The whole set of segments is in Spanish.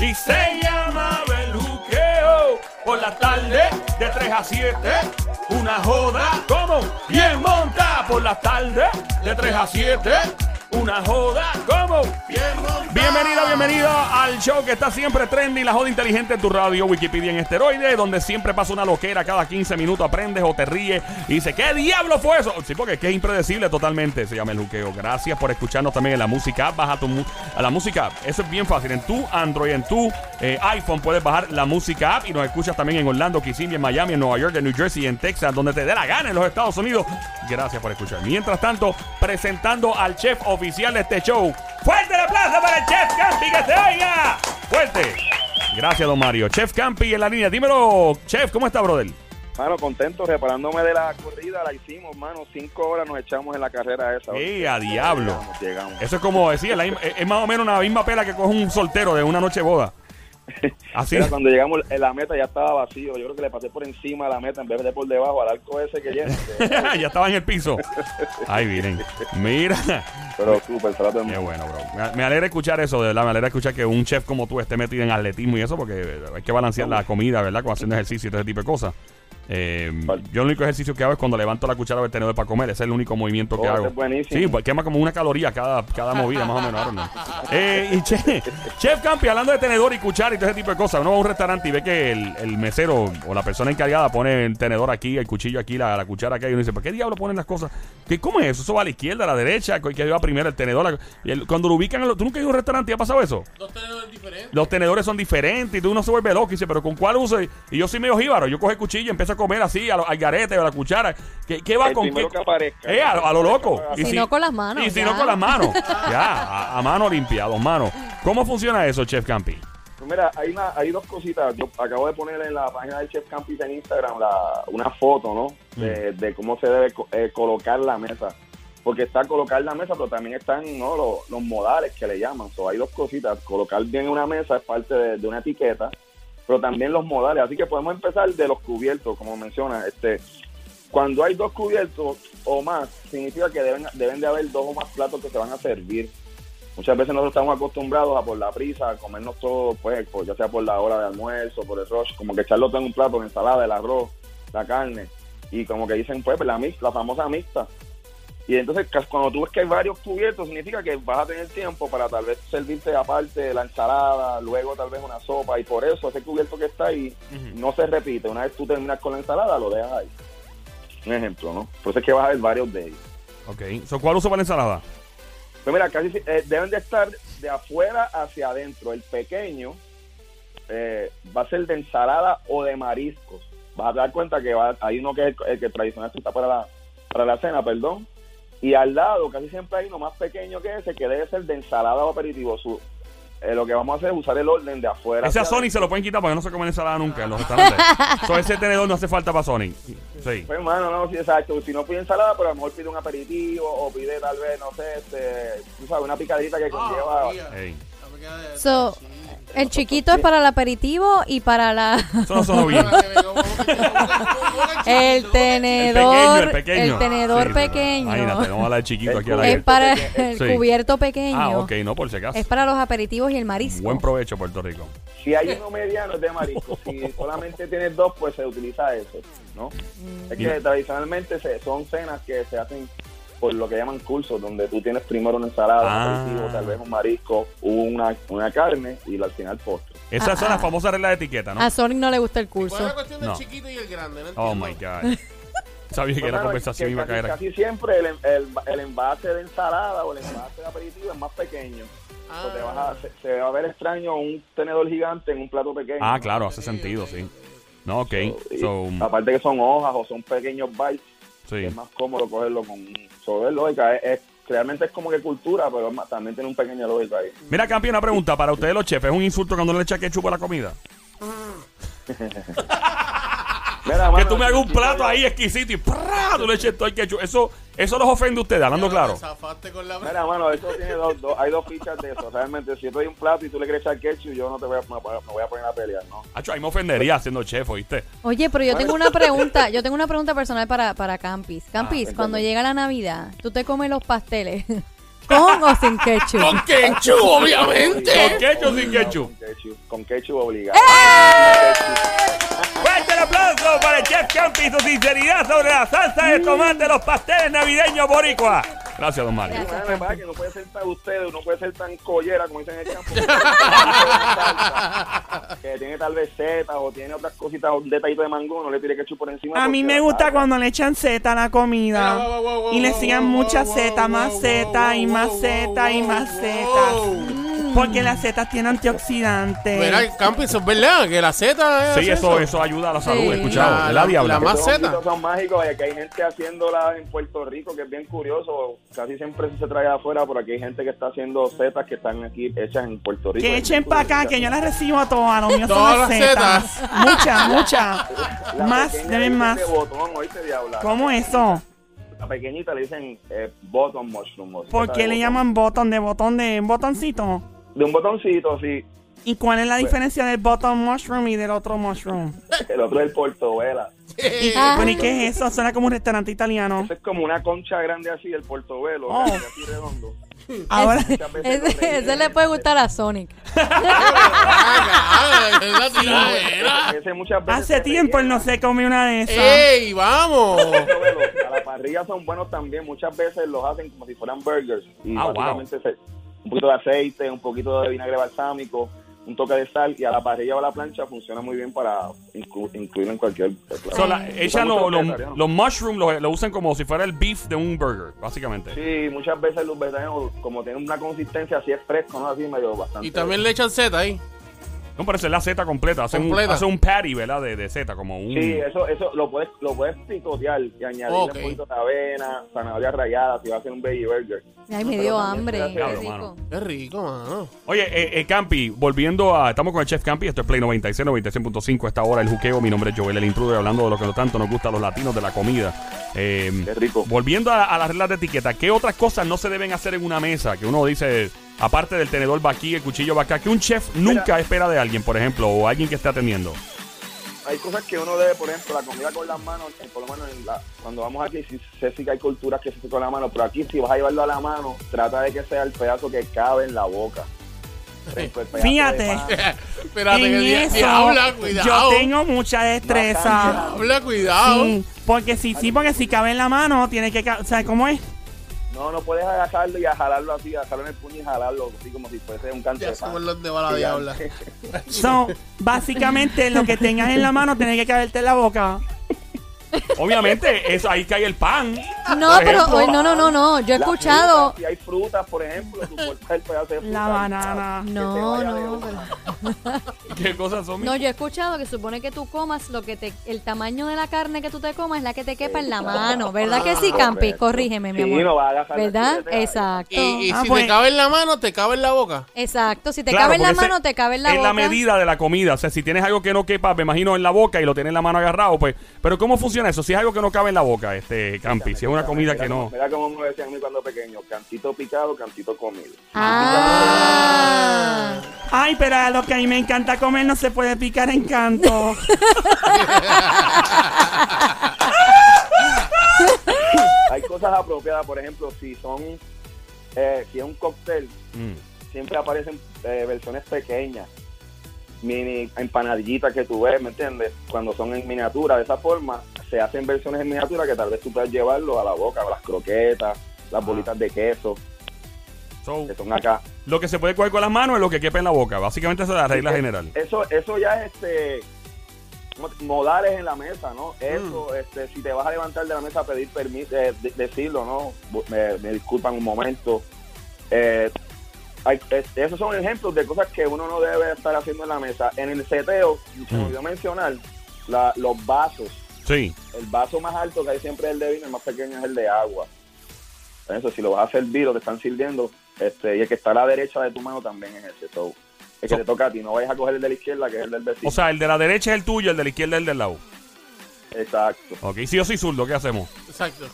Y se llama el juqueo. Por la tarde de 3 a 7, una joda como bien monta. Por la tarde de 3 a 7, una joda como. Bienvenido, bienvenido al show que está siempre trendy, la joda inteligente en tu radio, Wikipedia en esteroide, donde siempre pasa una loquera cada 15 minutos, aprendes o te ríes y dices, ¿qué diablo fue eso? Sí, porque es impredecible totalmente, se llama el juqueo. Gracias por escucharnos también en la música baja tu a la música. Eso es bien fácil, en tu Android, en tu eh, iPhone puedes bajar la música app y nos escuchas también en Orlando, Kissimmee, en Miami, en Nueva York, en New Jersey, en Texas, donde te dé la gana en los Estados Unidos. Gracias por escuchar. Mientras tanto, presentando al chef oficial de este show. ¡Fuerte el aplauso para el chef Campi que se oiga! ¡Fuerte! Gracias, don Mario. Chef Campi en la línea. Dímelo, chef, ¿cómo está, brother? Mano, contento, reparándome de la corrida, la hicimos, mano. Cinco horas nos echamos en la carrera esa. Eh, Oye, ¡Eh, a diablo! Llegamos, llegamos. Eso es como decía, la es más o menos una misma pela que coge un soltero de una noche boda. Así. Mira, cuando llegamos en la meta ya estaba vacío. Yo creo que le pasé por encima de la meta en vez de por debajo al arco ese que llena. ya estaba en el piso. Ay, miren. Mira. Pero súper, Qué bueno, bro. Me, me alegra escuchar eso, de verdad. Me alegra escuchar que un chef como tú esté metido en atletismo y eso, porque hay que balancear la comida, ¿verdad? Con haciendo ejercicio y todo ese tipo de cosas. Eh, yo el único ejercicio que hago es cuando levanto la cuchara del tenedor para comer. Ese es el único movimiento que Oh, hago. es buenísimo. Sí, pues quema como una caloría cada, cada movida, más o menos. Eh, y che- Chef Campi, hablando de tenedor y cuchara y todo ese tipo de cosas, uno va a un restaurante y ve que el, el mesero o la persona encargada pone el tenedor aquí, el cuchillo aquí, la, la cuchara aquí, y uno dice, ¿por qué diablo ponen las cosas? ¿Qué, ¿Cómo es eso? ¿Eso va a la izquierda, a la derecha? ¿Que va primero el tenedor? La- y el- cuando lo ubican, ¿tú nunca has ido a un restaurante y ha pasado eso? Dos tenedores diferentes. Los tenedores son diferentes y tú uno se vuelve loco y dice, pero ¿con cuál uso? Y yo soy medio jíbaro, yo cojo el cuchillo y empiezo a comer así, a lo- al garete o a la cuchara. ¿Qué, qué va El con qué? que aparezca. Eh, a, lo- a lo loco. Si Y no con las manos, Y si ya. no con las manos. ya, a, a mano limpia, a dos manos. ¿Cómo funciona eso, Chef Campi? Pues mira, hay, una, hay dos cositas. Yo acabo de poner en la página del Chef Campis en Instagram la, una foto, ¿no? Mm. De, de cómo se debe co- eh, colocar la mesa. Porque está colocar la mesa, pero también están ¿no? los, los modales que le llaman. So, hay dos cositas. Colocar bien una mesa es parte de, de una etiqueta, pero también los modales. Así que podemos empezar de los cubiertos, como menciona. Este, cuando hay dos cubiertos o más, significa que deben, deben de haber dos o más platos que se van a servir. Muchas veces nosotros estamos acostumbrados a por la prisa, a comernos todo, pues, por- ya sea por la hora de almuerzo, por el rush, como que echarlo todo en un plato, la ensalada, el arroz, la carne, y como que dicen, pues, la, mix- la famosa mixta. Y entonces, cuando tú ves que hay varios cubiertos, significa que vas a tener tiempo para tal vez servirte aparte la ensalada, luego tal vez una sopa, y por eso ese cubierto que está ahí no se repite. Una vez tú terminas con la ensalada, lo dejas ahí. Un ejemplo, ¿no? Por eso es que vas a ver varios de ellos. Ok. So, ¿Cuál uso para la ensalada? Pues mira, casi si- eh, deben de estar de afuera hacia adentro. El pequeño eh, va a ser de ensalada o de mariscos. Vas a dar cuenta que va, hay uno que es el, el que tradicional está para la, para la cena, perdón. Y al lado, casi siempre hay uno más pequeño que ese, que debe ser de ensalada o aperitivo. Su, eh, lo que vamos a hacer es usar el orden de afuera. Ese a Sonic se lo pueden quitar porque no se comen ensalada nunca en los restaurantes. so, ese tenedor no hace falta para Sonic. Sí. Pues, hermano, no, sí, exacto. Si no pide ensalada, pero a lo mejor pide un aperitivo o pide tal vez, no sé, este, tú sabes, una picadita que conlleva. Ey. So, el chiquito es para el aperitivo y para la... Eso no sonó bien. el El tenedor, pequeño, el pequeño. el tenedor Sí, pequeño. Imagínate, vamos a hablar de chiquito aquí a la es para el Sí. cubierto pequeño. Ah, ok, no, por si acaso. Es para los aperitivos y el marisco. Buen provecho, Puerto Rico. Si hay uno mediano es de marisco. Si solamente tienes dos, pues se utiliza ese, ¿no? Es que Mira. tradicionalmente se- son cenas que se hacen por lo que llaman cursos, donde tú tienes primero una ensalada, Ah. un aperitivo, tal vez un marisco, una, una carne y al final postre. Esas Ah, son ah. las famosas reglas de etiqueta, ¿no? A Sonic no le gusta el ¿Cuál es curso. la cuestión del No. chiquito y el grande? No Oh my God. Sabía que la Hermano, conversación que iba a casi, caer aquí. casi siempre el, el, el envase de ensalada o el envase de aperitivo es más pequeño. Ah. Te vas a- se, se va a ver extraño un tenedor gigante en un plato pequeño. Ah, claro, hace sentido, sí. No, ok. Y So, aparte que son hojas o son pequeños bites, sí. es más cómodo cogerlo con sobre lógica. Es, es- realmente es como que cultura, pero es más- también tiene un pequeño lógica ahí. Mira, campeón, una pregunta. Para ustedes los chefs, ¿es un insulto cuando le echa ketchup a la comida? Mira, Que tú me hagas un plato ahí exquisito y ¡prá! tú le eches todo el ketchup. Eso, eso los ofende a ustedes, hablando claro. Zafaste con la... Mira, mano, eso tiene dos, dos- hay dos fichas de eso. Realmente, si yo doy un plato y tú le quieres echar ketchup, yo no te voy a, me voy a poner a pelear, ¿no? Hacho, ahí me ofendería siendo chef, ¿oíste? Oye, pero yo tengo una pregunta, yo tengo una pregunta personal para, para Campis. Campis, Ah, cuando llega la Navidad, ¿tú te comes los pasteles con o sin ketchup? ¡Con ketchup, obviamente! ¿Con ketchup o sin ketchup? Con ketchup, con ketchup obligado. Fuerte el aplauso para el chef Campi y su sinceridad sobre la salsa de tomate de los pasteles navideños boricua. Gracias, don Mario. Es verdad que no puede ser tan ustedes, no puede ser tan collera como dicen en el campo. que tiene tal vez setas o tiene otras cositas, un detallito de mango, no le tire ketchup por encima. A mí me gusta salsa- cuando le echan seta a la comida. Wow, wow, wow, Y le sigan wow, mucha wow, seta, wow, más wow, seta y más wow, seta y wow, más wow. seta. Porque las setas tienen antioxidantes. Mira, Campi, eso es verdad, que la es Sí, eso, eso ayuda a la salud, Sí. escuchado. La- La, la- diabla. la más- Estos Maceta. honguitos son mágicos y que hay gente haciéndolas en Puerto Rico que es bien curioso. Casi siempre se trae de afuera, pero aquí hay gente que está haciendo setas que están aquí hechas en Puerto Rico. Que echen para acá, que yo las recibo todas. Los míos Todas son las de setas. Muchas, muchas. La Más, deben más. dicen de botón, ¿oíste, diabla? ¿Cómo eso? La pequeñita le dicen eh, bottom mushroom. o ¿Por seta qué le botón. llaman botón de botón de botoncito? De un botoncito, sí. ¿Y cuál es la Pues- diferencia del bottom mushroom y del otro mushroom? El otro es el portobela. ¿Y, Ah. bueno, ¿y qué es eso? Suena como un restaurante italiano. Ese es como una concha grande así, el portobelo, Oh. así redondo. Ahora, Ese, le puede gustar a Sonic. Ah, es la tiradera. Ese muchas veces hace tiempo él no se come una de esas. ¡Ey, vamos! A la parrilla son buenos también. Muchas veces los hacen como si fueran burgers. Y Ah, wow. se- un poquito de aceite, un poquito de vinagre balsámico, un toque de sal y a la parrilla o a la plancha funciona muy bien para inclu- incluirlo en cualquier plato. So, la- echan los, los, vegetarianos. los mushrooms, lo, lo usan como si fuera el beef de un burger, básicamente. Sí, muchas veces los vegetarianos, como tienen una consistencia así es fresco, ¿no? Así medio bastante. Y también le echan Z ahí. No, pero esa es la seta completa. Hacen un, hacen un patty, ¿verdad? De, de seta, como un... Sí, eso, eso lo puedes, lo puedes picotear y añadirle Ok. un poquito de avena, zanahoria rayada, si vas a hacer un veggie burger. Ay, me dio hambre. hace- Qué Claro, rico. mano. Qué rico, mano. Oye, eh, eh, Campi, volviendo a... Estamos con el Chef Campi, esto es Play 96, 96.5, esta hora el juqueo. Mi nombre es Joel, el intruder, hablando de lo que tanto nos gusta a los latinos, de la comida. Eh, Qué rico. Volviendo a, a las reglas de etiqueta, ¿qué otras cosas no se deben hacer en una mesa? Que uno dice, aparte del tenedor va aquí, el cuchillo va acá, que un chef nunca espera de alguien, por ejemplo, o alguien que esté atendiendo. Hay cosas que uno debe, por ejemplo, la comida con las manos, eh, por lo menos en la- cuando vamos aquí, sí sé sí que hay culturas que se hace con la mano, pero aquí si vas a llevarlo a la mano, trata de que sea el pedazo que cabe en la boca. Fíjate. Espérate, en que eso, diabla, cuidado. yo tengo mucha destreza. Diabla, cuidado. Sí, porque si sí, porque si cabe en la mano, tiene que, o sea, ¿cómo es? No, no puedes agarrarlo y a jalarlo así, a jalarlo en el puño y jalarlo así como si fuese un canto Ya de pan. dónde va la diabla. So, básicamente lo que tengas en la mano tiene que caberte en la boca. Obviamente, eso ahí cae el pan. No, Por pero ejemplo. no, no, no, no. Yo he La escuchado. fruta, si hay frutas, por ejemplo, tú cortas el pedazo de fruta. La banana. que No, no, pero- ¿Qué cosas son? No, yo he escuchado que supone que tú comas lo que te, el tamaño de la carne que tú te comas es la que te quepa en la mano, ¿verdad que sí, Campi? Correcto. Corrígeme, mi Sí, amor. no va a agarrar la ¿Verdad? chuleta. Exacto. Y, y Ah, si pues. te cabe en la mano, te cabe en la boca. Exacto, si te Claro, cabe en la porque ese- mano, te cabe en la es boca. la medida de la comida. O sea, si tienes algo que no quepa, me imagino, en la boca y lo tienes en la mano agarrado, pues. Pero ¿cómo funciona eso? Si es algo que no cabe en la boca, este Campi, si es una comida Mira que no. Mira como me decían a mí cuando pequeño, cantito picado, cantito comido. Ah. Ay, pero a lo que a mí me encanta comer no se puede picar en canto. Hay cosas apropiadas, por ejemplo, si son, eh, si es un cóctel, Mm. siempre aparecen eh, versiones pequeñas, mini empanadillitas que tú ves, ¿me entiendes? Cuando son en miniatura, de esa forma, se hacen versiones en miniatura que tal vez tú puedas llevarlo a la boca, las croquetas, las bolitas de queso, So, que son acá. lo que se puede coger con las manos es lo que quepa en la boca. Básicamente esa es la regla general. Eso, eso ya es este ¿cómo te- modales en la mesa, ¿no? Eso, Mm. este, si te vas a levantar de la mesa a pedir permiso, eh, de- decirlo, ¿no? Me, me disculpan un momento. Eh, hay- es- esos son ejemplos de cosas que uno no debe estar haciendo en la mesa. En el seteo, se me olvidó mencionar, la- los vasos. Sí. El vaso más alto que hay siempre es el de vino, el más pequeño es el de agua. Eso, si lo vas a servir o te están sirviendo, este, y el que está a la derecha de tu mano también es ese. So, el que So- te toca a ti, no vayas a coger el de la izquierda, que es el del vecino. O sea, el de la derecha es el tuyo, el de la izquierda es el del lado. Exacto. Ok, si yo soy zurdo, ¿qué hacemos? Exacto.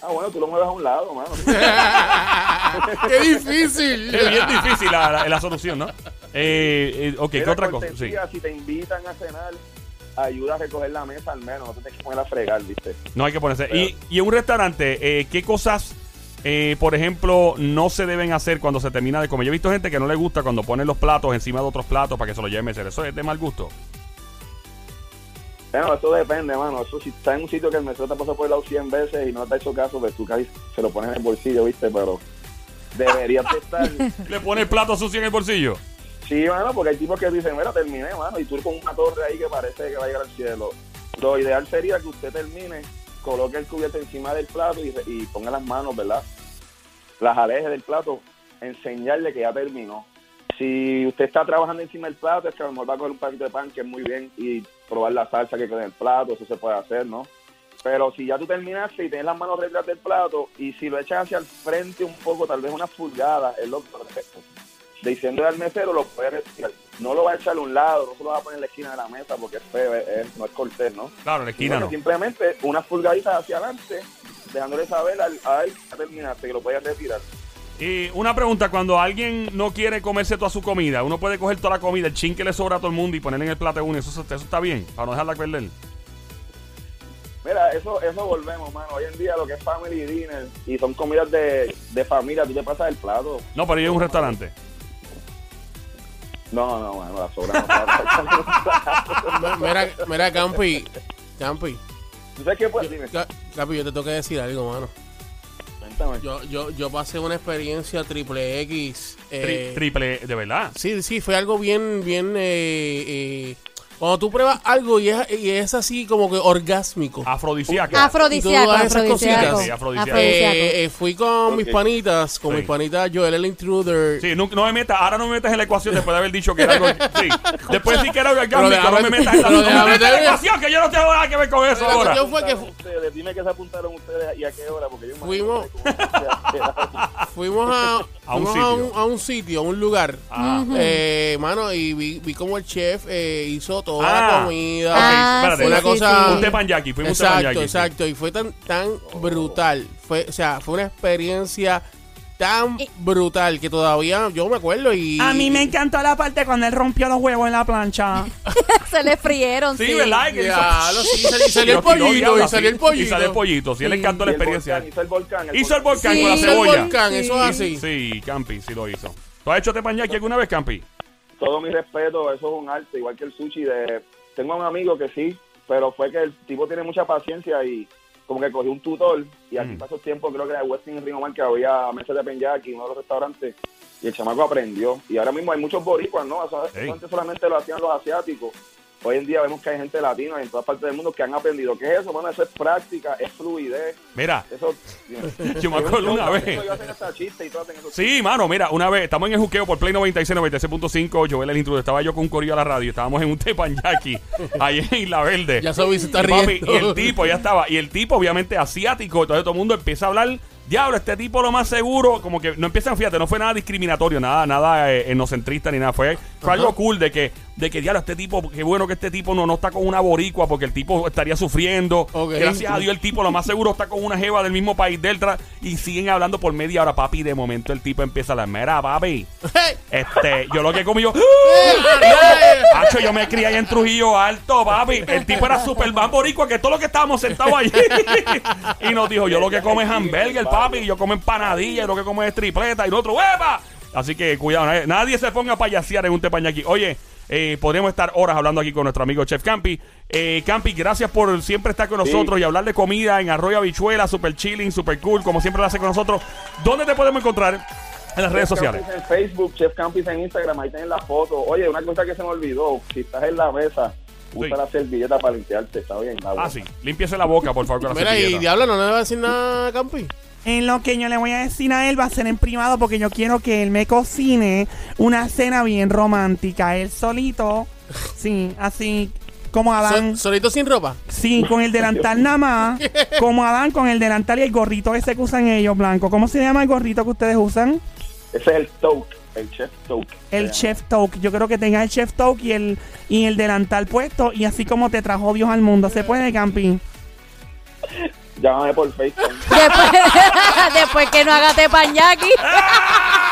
Ah, bueno, tú lo mueves a un lado, mano. ¡Qué difícil! Es bien difícil la, la- la solución, ¿no? Eh, eh, ok, ¿qué otra cosa? Sí. Si te invitan a cenar, ayuda a recoger la mesa al menos, no te tienes que poner a fregar, ¿viste? No hay que ponerse. Y, y en un restaurante, eh, ¿qué cosas, eh, por ejemplo, no se deben hacer cuando se termina de comer? Yo he visto gente que no le gusta cuando ponen los platos encima de otros platos para que se los lleven mesero. Eso es de mal gusto. Bueno, eso depende, mano. Eso si está en un sitio que el mesero te pasó por el lado 100 veces y no te ha hecho caso, pues tú casi se lo pones en el bolsillo, ¿viste? Pero deberías de estar... Le pone el plato sucio en el bolsillo. Sí, mano, porque hay tipos que dicen, mira, terminé, mano, y tú con una torre ahí que parece que va a llegar al cielo. Lo ideal sería que usted termine, coloque el cubierto encima del plato y, ponga las manos, ¿verdad? Las aleje del plato, enseñarle que ya terminó. Si usted está trabajando encima del plato, es que a lo mejor va a coger un paquete de pan, que es muy bien, y probar la salsa que queda en el plato, eso se puede hacer, ¿no? Pero si ya tú terminaste y tienes las manos detrás del plato, y si lo echas hacia el frente un poco, tal vez una pulgada, es lo perfecto diciendo al mesero lo puede retirar. No lo va a echar a un lado, no se lo va a poner en la esquina de la mesa porque es feo, es- no es cortés, ¿no? Claro, la esquina bueno, no. Simplemente unas pulgaditas hacia adelante, dejándole saber al, a él que terminaste, que lo puedes retirar. Y una pregunta, cuando alguien no quiere comerse toda su comida, uno puede coger toda la comida, el chin que le sobra a todo el mundo y ponerle en el plato uno, eso, eso está bien, para no dejarla perder. Mira, eso eso volvemos, mano. Hoy en día lo que es family dinner y son comidas de, de familia, tú te pasas el plato. No, pero yo en un restaurante. No, no, mano, la sobra no. Mira, mira, Campi. Campi. ¿Tú sabes qué? Pues dime, Ca- Campi, yo te tengo que decir algo, mano. cuéntame. Yo, yo, yo pasé una experiencia triple X. Tri- eh, triple, de verdad. Sí, sí, fue algo bien, bien. eh, eh, cuando tú pruebas algo y es, y es así como que orgásmico. Afrodisíaco. Afrodisíaco, Y todas esas afrodisíaco. cositas. Sí, afrodisíaco. Afrodisíaco. Eh, eh, fui con mis panitas, con Sí. mis panitas Joel el Intruder. Sí, no, no me metas, ahora no me metas en la ecuación después de haber dicho que era algo. Sí, después sí que era orgánico, no déjame- me metas en la, no me metas en la terminar. ecuación, que yo no tengo nada que ver con eso La ahora. cuestión fue que Ustedes, dime que se apuntaron ustedes y a qué hora, porque yo me Fuimos- fuimos a, A un fuimos sitio. a, un, a un sitio, a un lugar. Ah. Eh, mano, y vi, vi como el chef eh, hizo toda Ah. la comida. Ah, espérate, sí, una sí, cosa- sí. Un tepanyaki, fuimos un exacto, tepanyaki. exacto. Y fue tan, tan brutal. Fue, o sea, fue una experiencia tan Y- brutal que todavía yo me acuerdo y... A mí me encantó la parte cuando él rompió los huevos en la plancha. Se le frieron, sí. Sí, ¿verdad? Que Ya, sí, salió el pollito, y salió el pollito. Y salió el pollito. Sí, él le encantó la experiencia. volcán, hizo el volcán. Hizo el volcán Sí. con la Hizo el cebolla. volcán, Sí. eso es así. Sí, Campi, sí lo hizo. ¿Tú has hecho tepanyaki alguna vez, Campi? todo mi respeto, eso es un arte, igual que el sushi. De, tengo un amigo que sí, pero fue que el tipo tiene mucha paciencia y como que cogió un tutor y aquí Mm. pasó tiempo, creo que era Westin en Río Mar, que había mesas de penyaki, uno de los restaurantes, y el chamaco aprendió. Y ahora mismo hay muchos boricuas, ¿no? Eso Ey. antes solamente lo hacían los asiáticos, hoy en día vemos que hay gente latina en todas partes del mundo que han aprendido. ¿Qué es eso? Bueno, eso es práctica, es fluidez. Mira, Eso, Yo me acuerdo una vez. Sí, mano, mira, una vez estamos en el juqueo por Play 96, 96.5, Joel el intruder, estaba yo con un corillo a la radio, estábamos en un tepanyaki, ahí en Isla Verde. Ya Sobi se está papi, riendo. y el tipo ya estaba, y el tipo obviamente asiático, entonces todo el mundo empieza a hablar, diablo, este tipo lo más seguro, como que no empiezan, fíjate, no fue nada discriminatorio, nada, nada eh, etnocentrista ni nada, fue, fue algo cool de que, de que diablo, este tipo, qué bueno que este tipo no, no está con una boricua porque el tipo estaría sufriendo. Gracias a Dios el tipo lo más seguro está con una jeva del mismo país delta y siguen hablando por media hora, papi, de momento el tipo empieza a la mera, papi. Este, yo lo que comí yo. Hacho, yo me crié ahí en Trujillo Alto, papi. El tipo era super más boricua que todo lo que estábamos sentados allí. y nos dijo, yo lo que como es hamburger, papi. Yo como empanadilla, lo que como es tripleta. Y nosotros, ¡huepa! Así que cuidado, nadie, nadie se ponga a payasear en un tepañaki. Oye, eh, podríamos estar horas hablando aquí con nuestro amigo Chef Campi. Eh, Campi, gracias por siempre estar con Sí. nosotros y hablar de comida en Arroyo Habichuela, super chilling, super cool, como siempre lo hace con nosotros. ¿Dónde te podemos encontrar? En las redes sociales. Campis en Facebook, Chef Campis en Instagram, ahí tienen la foto. Oye, una cosa que se me olvidó, si estás en la mesa, usa Sí. la servilleta para limpiarte, está bien. Ah, sí. Límpiese la boca, por favor, con la Mira, y. Diablo, no le va a decir nada a Campi. En lo que yo le voy a decir a él va a ser en privado porque yo quiero que él me cocine una cena bien romántica. Él solito, sí, así como Adán. Sol- solito sin ropa. Sí, con el delantal nada más. Como Adán con el delantal y el gorrito ese que usan ellos, blanco. ¿Cómo se llama el gorrito que ustedes usan? Ese es el toque, el Chef Toke. El chef toque. Yo creo que tenga el chef toque y el, y el delantal puesto. Y así como te trajo Dios al mundo. ¿Se puede, Campi? Llámame por Facebook. Después, después que no haga tepañaki.